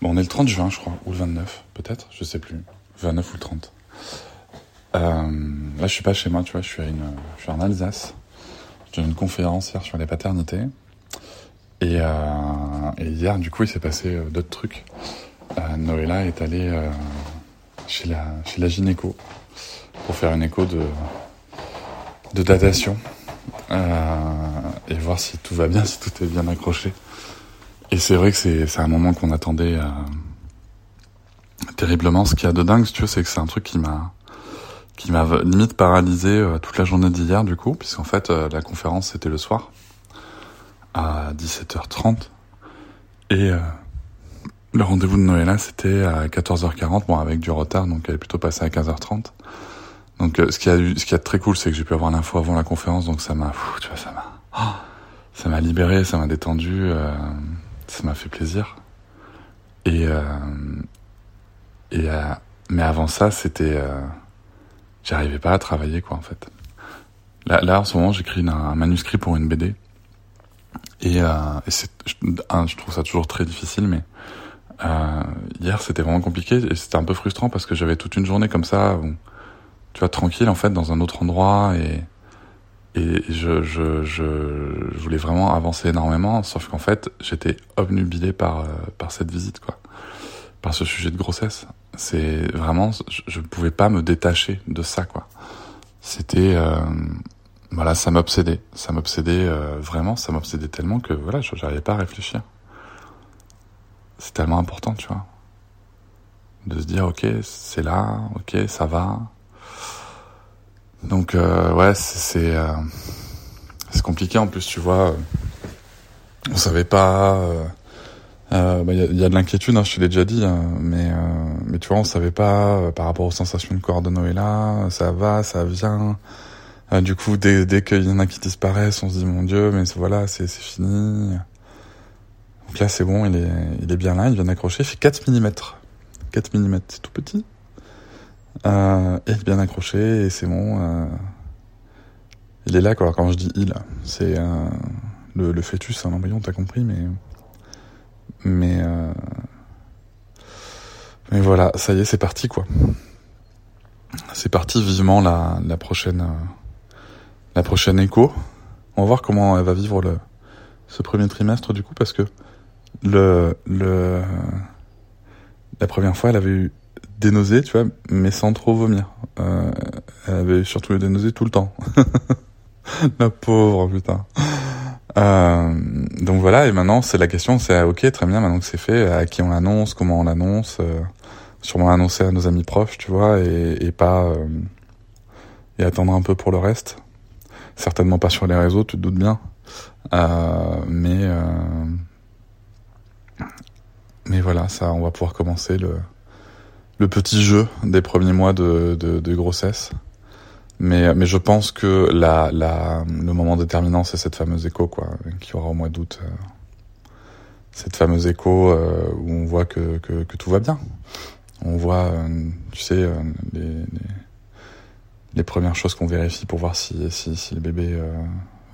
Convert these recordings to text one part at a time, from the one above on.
bon, on est le 30 juin, je crois, ou le 29, peut-être, je sais plus, 29 ou le 30. Euh, là, je suis pas chez moi, tu vois, je suis, à une, je suis en Alsace. J'ai une conférence hier sur les paternités. Et, euh, hier, du coup, il s'est passé euh, d'autres trucs. Euh, Noëlla est allée chez, la, chez la gynéco pour faire une écho de, de datation et voir si tout va bien, si tout est bien accroché. Et c'est vrai que c'est, un moment qu'on attendait euh, terriblement. Ce qu'il y a de dingue, tu veux, c'est que c'est un truc qui m'a qui m'a limite paralysé euh, toute la journée d'hier, du coup, puisqu'en fait, euh, la conférence, c'était le soir, à 17h30. Et euh, le rendez-vous de Noëlla, c'était à 14h40, bon, avec du retard, donc elle est plutôt passée à 15h30. Donc, euh, ce qui a eu, ce qui a de très cool, c'est que j'ai pu avoir l'info avant la conférence, donc ça m'a, tu vois, ça m'a, oh, ça m'a libéré, ça m'a détendu, ça m'a fait plaisir. Et, euh, et euh, mais avant ça, c'était, euh, j'arrivais pas à travailler, quoi, en fait. Là, en ce moment, j'écris un, manuscrit pour une BD. Et, je, trouve ça toujours très difficile, mais hier, c'était vraiment compliqué et c'était un peu frustrant parce que j'avais toute une journée comme ça, tu vois, tranquille en fait, dans un autre endroit et et je, voulais vraiment avancer énormément, sauf qu'en fait, j'étais obnubilé par, euh, cette visite. Par ce sujet de grossesse. C'est vraiment, je, je pouvais pas me détacher de ça. C'était, euh, voilà, ça m'obsédait. Ça m'obsédait euh, vraiment, ça m'obsédait tellement que, voilà, je n'arrivais pas à réfléchir. C'est tellement important, tu vois. De se dire, ok, c'est là, ok, ça va. Donc euh, ouais, c'est euh, compliqué en plus, tu vois. On savait pas. Il euh, bah, y, a, y, a, de l'inquiétude, hein, je te l'ai déjà dit, hein, mais mais tu vois, on savait pas par rapport aux sensations de Noëlla, ça va, ça vient. du coup, dès dès qu'il y en a qui disparaissent, on se dit mon Dieu, mais voilà, c'est c'est fini. Donc là, c'est bon, il est il est bien là, il vient d'accrocher, il fait 4 mm. 4 mm, c'est tout petit. Euh, bien accroché, et c'est bon. Euh, il est là, quoi. Quand je dis il, c'est euh, le, le, fœtus, un embryon, t'as compris, mais. Mais. Euh, mais voilà, ça y est, c'est parti, quoi. C'est parti vivement la, la prochaine. la prochaine écho. On va voir comment elle va vivre le, ce premier trimestre, du coup, parce que le. le la première fois, elle avait eu des nausées, tu vois, mais sans trop vomir. Euh, elle avait surtout eu des nausées tout le temps. la pauvre, putain. Euh, donc voilà, et maintenant, c'est la question, c'est ok, très bien, maintenant que c'est fait, à qui on l'annonce, comment on l'annonce, euh, sûrement annoncer à nos amis proches, tu vois, et, pas... Et attendre un peu pour le reste. Certainement pas sur les réseaux, tu te doutes bien. Mais... mais voilà, ça, on va pouvoir commencer le le petit jeu des premiers mois de, de, de, grossesse. Mais, mais je pense que la, la, le moment déterminant, c'est cette fameuse écho, quoi, qui aura au mois d'août. Euh, cette fameuse écho euh, où on voit que, que, que, tout va bien. On voit, euh, tu sais, euh, les, les, les, premières choses qu'on vérifie pour voir si, si, si le bébé euh,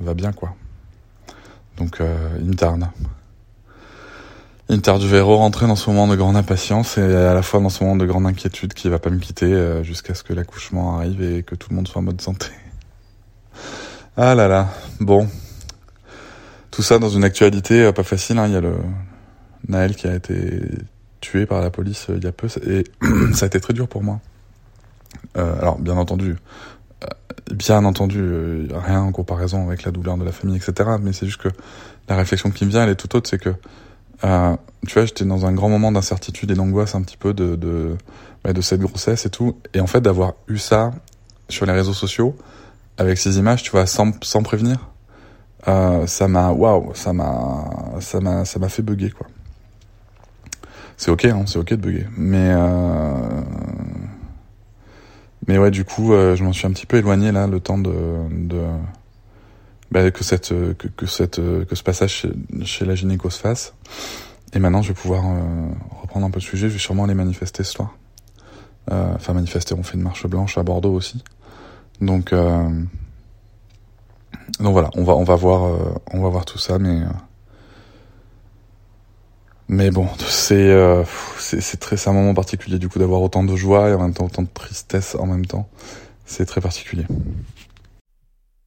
va bien, quoi. Donc, il me tarde. Inter du Véro rentrer dans ce moment de grande impatience et à la fois dans ce moment de grande inquiétude qui va pas me quitter euh, jusqu'à ce que l'accouchement arrive et que tout le monde soit en mode santé. Ah là là, bon. Tout ça dans une actualité euh, pas facile, hein. il y a le Naël qui a été tué par la police euh, il y a peu et ça a été très dur pour moi. Alors bien entendu, bien entendu, rien en comparaison avec la douleur de la famille, etc. Mais c'est juste que la réflexion qui me vient, elle est tout autre, c'est que euh, tu vois, j'étais dans un grand moment d'incertitude et d'angoisse un petit peu de, de, bah, de cette grossesse et tout. Et en fait, d'avoir eu ça sur les réseaux sociaux, avec ces images, tu vois, sans, sans prévenir, euh, ça m'a, waouh, ça m'a, ça m'a, ça m'a fait bugger, quoi. C'est ok, hein, c'est ok de bugger. Mais, euh, mais ouais, du coup, euh, je m'en suis un petit peu éloigné là, le temps de, de bah, que cette que, que cette que ce passage chez, chez la gynéco se fasse. Et maintenant, je vais pouvoir euh, reprendre un peu le sujet. Je vais sûrement aller manifester ce soir. Euh, enfin, manifester. On fait une marche blanche à Bordeaux aussi. Donc, euh, donc voilà, on va on va voir euh, on va voir tout ça, mais euh, mais bon, euh, c'est c'est très c'est un moment particulier du coup d'avoir autant de joie et en même temps autant de tristesse en même temps. C'est très particulier.